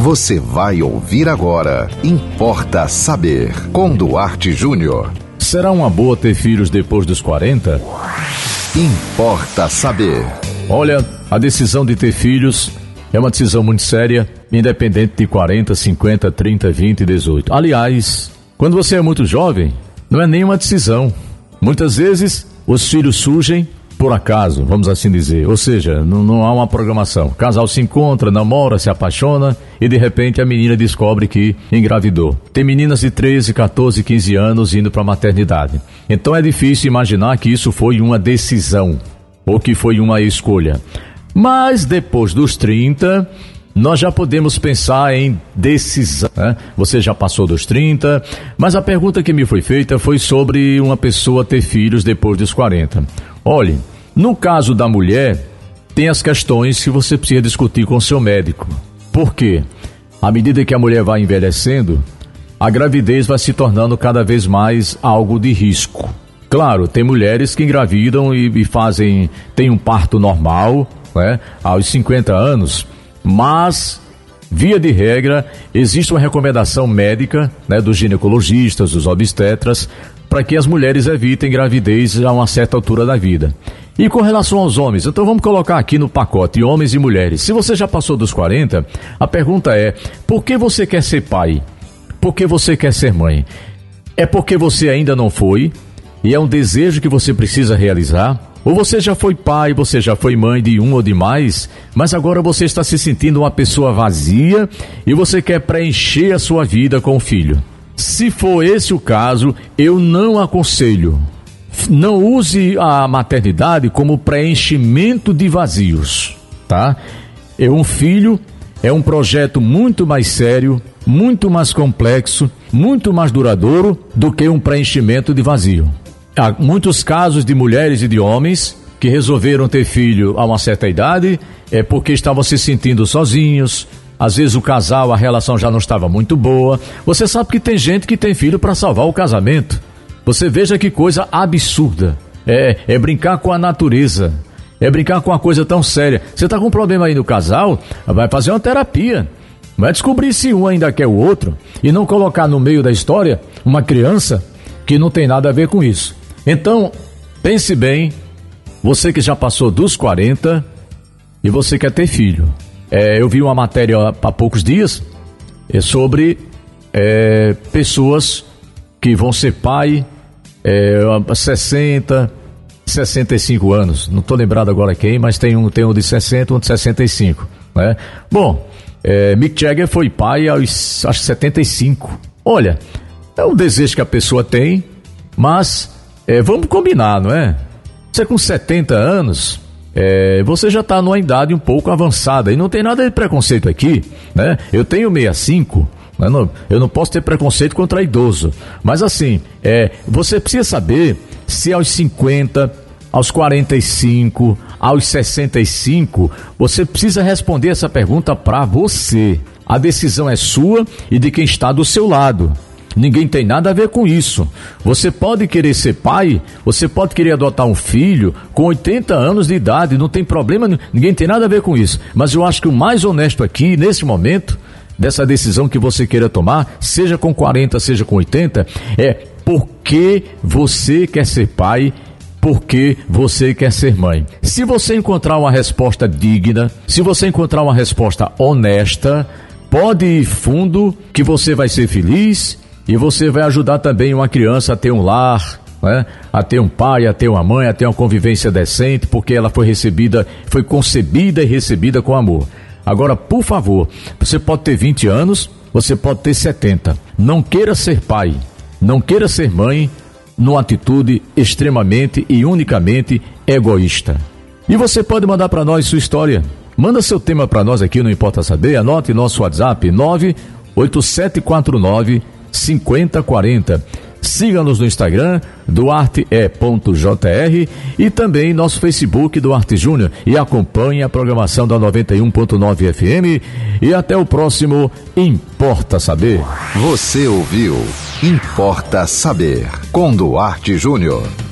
Você vai ouvir agora. Importa saber. Com Duarte Júnior. Será uma boa ter filhos depois dos 40? Importa saber. Olha, a decisão de ter filhos é uma decisão muito séria, independente de 40, 50, 30, 20, 18. Aliás, quando você é muito jovem, não é nenhuma decisão. Muitas vezes os filhos surgem por acaso, vamos assim dizer. Ou seja, não, não há uma programação. O casal se encontra, namora, se apaixona e de repente a menina descobre que engravidou. Tem meninas de 13, 14, 15 anos indo para a maternidade. Então é difícil imaginar que isso foi uma decisão ou que foi uma escolha. Mas depois dos 30, nós já podemos pensar em decisão. Né? Você já passou dos 30, mas a pergunta que me foi feita foi sobre uma pessoa ter filhos depois dos 40. Olhe, no caso da mulher, tem as questões que você precisa discutir com seu médico. Por quê? À medida que a mulher vai envelhecendo, a gravidez vai se tornando cada vez mais algo de risco. Claro, tem mulheres que engravidam e, e fazem, tem um parto normal, né, aos 50 anos, mas via de regra existe uma recomendação médica, né, dos ginecologistas, dos obstetras, para que as mulheres evitem gravidez a uma certa altura da vida. E com relação aos homens, então vamos colocar aqui no pacote homens e mulheres. Se você já passou dos 40, a pergunta é: por que você quer ser pai? Por que você quer ser mãe? É porque você ainda não foi e é um desejo que você precisa realizar? Ou você já foi pai, você já foi mãe de um ou de mais, mas agora você está se sentindo uma pessoa vazia e você quer preencher a sua vida com o filho? Se for esse o caso, eu não aconselho. Não use a maternidade como preenchimento de vazios, tá? É um filho, é um projeto muito mais sério, muito mais complexo, muito mais duradouro do que um preenchimento de vazio. Há muitos casos de mulheres e de homens que resolveram ter filho a uma certa idade é porque estavam se sentindo sozinhos. Às vezes o casal, a relação já não estava muito boa. Você sabe que tem gente que tem filho para salvar o casamento. Você veja que coisa absurda. É, é brincar com a natureza. É brincar com uma coisa tão séria. Você está com um problema aí no casal? Vai fazer uma terapia. Vai descobrir se um ainda quer o outro e não colocar no meio da história uma criança que não tem nada a ver com isso. Então, pense bem, você que já passou dos 40 e você quer ter filho. É, eu vi uma matéria há poucos dias é, sobre é, pessoas que vão ser pai é, 60, 65 anos. Não estou lembrado agora quem, mas tem um, tem um de 60 um de 65. Né? Bom, é, Mick Jagger foi pai aos acho, 75. Olha, é um desejo que a pessoa tem, mas é, vamos combinar, não é? Você com 70 anos, é, você já está numa idade um pouco avançada e não tem nada de preconceito aqui, né? Eu tenho 65, né? não, eu não posso ter preconceito contra idoso, mas assim, é, você precisa saber se aos 50, aos 45, aos 65, você precisa responder essa pergunta para você. A decisão é sua e de quem está do seu lado. Ninguém tem nada a ver com isso. Você pode querer ser pai, você pode querer adotar um filho com 80 anos de idade, não tem problema, ninguém tem nada a ver com isso. Mas eu acho que o mais honesto aqui, nesse momento, dessa decisão que você queira tomar, seja com 40, seja com 80, é por que você quer ser pai porque você quer ser mãe. Se você encontrar uma resposta digna, se você encontrar uma resposta honesta, pode ir fundo que você vai ser feliz e você vai ajudar também uma criança a ter um lar, né? a ter um pai, a ter uma mãe, a ter uma convivência decente, porque ela foi recebida, foi concebida e recebida com amor. Agora, por favor, você pode ter 20 anos, você pode ter 70. Não queira ser pai, não queira ser mãe numa atitude extremamente e unicamente egoísta. E você pode mandar para nós sua história. Manda seu tema para nós aqui, não importa saber. Anote nosso WhatsApp 98749 5040. Siga-nos no Instagram, duarte.jr e também nosso Facebook Duarte Júnior e acompanhe a programação da 91.9 FM e até o próximo Importa Saber. Você ouviu Importa Saber com Duarte Júnior.